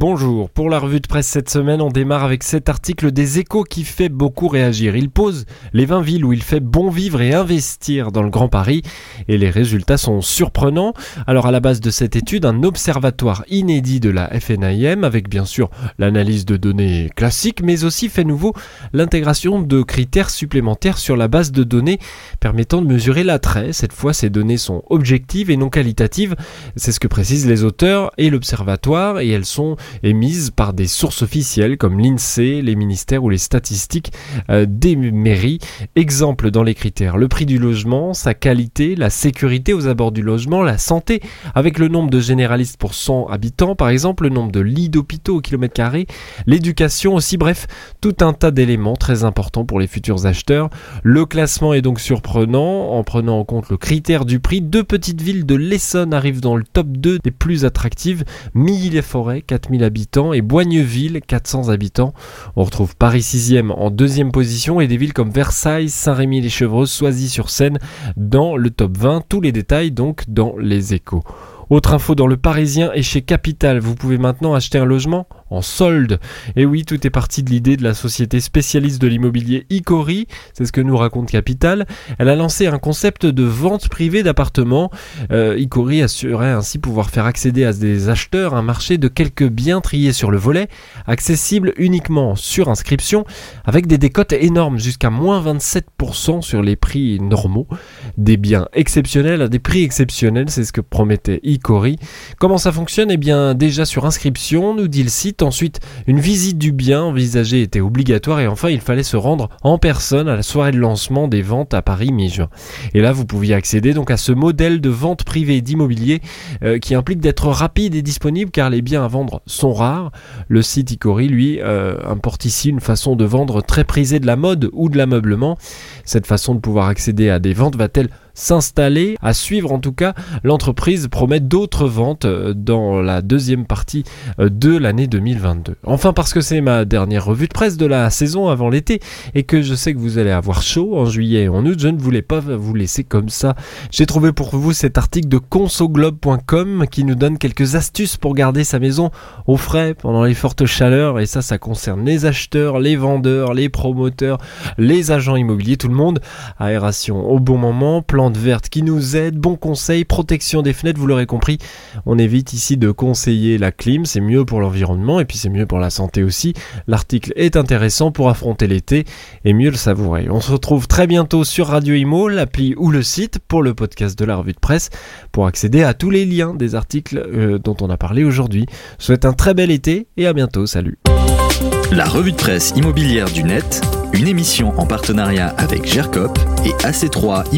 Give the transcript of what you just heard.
Bonjour, pour la revue de presse cette semaine, on démarre avec cet article des échos qui fait beaucoup réagir. Il pose les 20 villes où il fait bon vivre et investir dans le Grand Paris et les résultats sont surprenants. Alors à la base de cette étude, un observatoire inédit de la FNIM avec bien sûr l'analyse de données classiques mais aussi fait nouveau l'intégration de critères supplémentaires sur la base de données permettant de mesurer l'attrait. Cette fois, ces données sont objectives et non qualitatives. C'est ce que précisent les auteurs et l'observatoire et elles sont émises par des sources officielles comme l'INSEE, les ministères ou les statistiques euh, des mairies. Exemple dans les critères, le prix du logement, sa qualité, la sécurité aux abords du logement, la santé, avec le nombre de généralistes pour 100 habitants par exemple, le nombre de lits d'hôpitaux au kilomètre carré, l'éducation aussi, bref, tout un tas d'éléments très importants pour les futurs acheteurs. Le classement est donc surprenant en prenant en compte le critère du prix. Deux petites villes de l'Essonne arrivent dans le top 2 des plus attractives, Milly-les-Forêts, 4000 habitants et Boigneville 400 habitants. On retrouve Paris 6e en deuxième position et des villes comme Versailles, Saint-Rémy-les-Chevreuses, Soisy-sur-Seine dans le top 20. Tous les détails donc dans les échos. Autre info dans le Parisien et chez Capital, vous pouvez maintenant acheter un logement en solde. Et oui, tout est parti de l'idée de la société spécialiste de l'immobilier Icori, c'est ce que nous raconte Capital. Elle a lancé un concept de vente privée d'appartements. Euh, Icori assurait ainsi pouvoir faire accéder à des acheteurs un marché de quelques biens triés sur le volet, accessible uniquement sur inscription, avec des décotes énormes, jusqu'à moins 27% sur les prix normaux. Des biens exceptionnels des prix exceptionnels, c'est ce que promettait Icori. Comment ça fonctionne? Eh bien, déjà sur inscription, nous dit le site, Ensuite, une visite du bien envisagée était obligatoire et enfin, il fallait se rendre en personne à la soirée de lancement des ventes à Paris mi-juin. Et là, vous pouviez accéder donc à ce modèle de vente privée d'immobilier euh, qui implique d'être rapide et disponible car les biens à vendre sont rares. Le site Icori, lui, euh, importe ici une façon de vendre très prisée de la mode ou de l'ameublement. Cette façon de pouvoir accéder à des ventes va-t-elle s'installer. À suivre en tout cas, l'entreprise promet d'autres ventes euh, dans la deuxième partie euh, de l'année 2022. Enfin parce que c'est ma dernière revue de presse de la saison avant l'été et que je sais que vous allez avoir chaud en juillet et en août, je ne voulais pas vous laisser comme ça. J'ai trouvé pour vous cet article de consoglobe.com qui nous donne quelques astuces pour garder sa maison au frais pendant les fortes chaleurs et ça ça concerne les acheteurs, les vendeurs, les promoteurs, les agents immobiliers, tout le monde. Aération au bon moment, plan verte qui nous aide, bon conseil, protection des fenêtres, vous l'aurez compris, on évite ici de conseiller la clim, c'est mieux pour l'environnement et puis c'est mieux pour la santé aussi. L'article est intéressant pour affronter l'été et mieux le savourer. On se retrouve très bientôt sur Radio Imo, l'appli ou le site pour le podcast de la revue de presse pour accéder à tous les liens des articles euh, dont on a parlé aujourd'hui. Souhaite un très bel été et à bientôt, salut. La revue de presse immobilière du net, une émission en partenariat avec GERCOP et AC3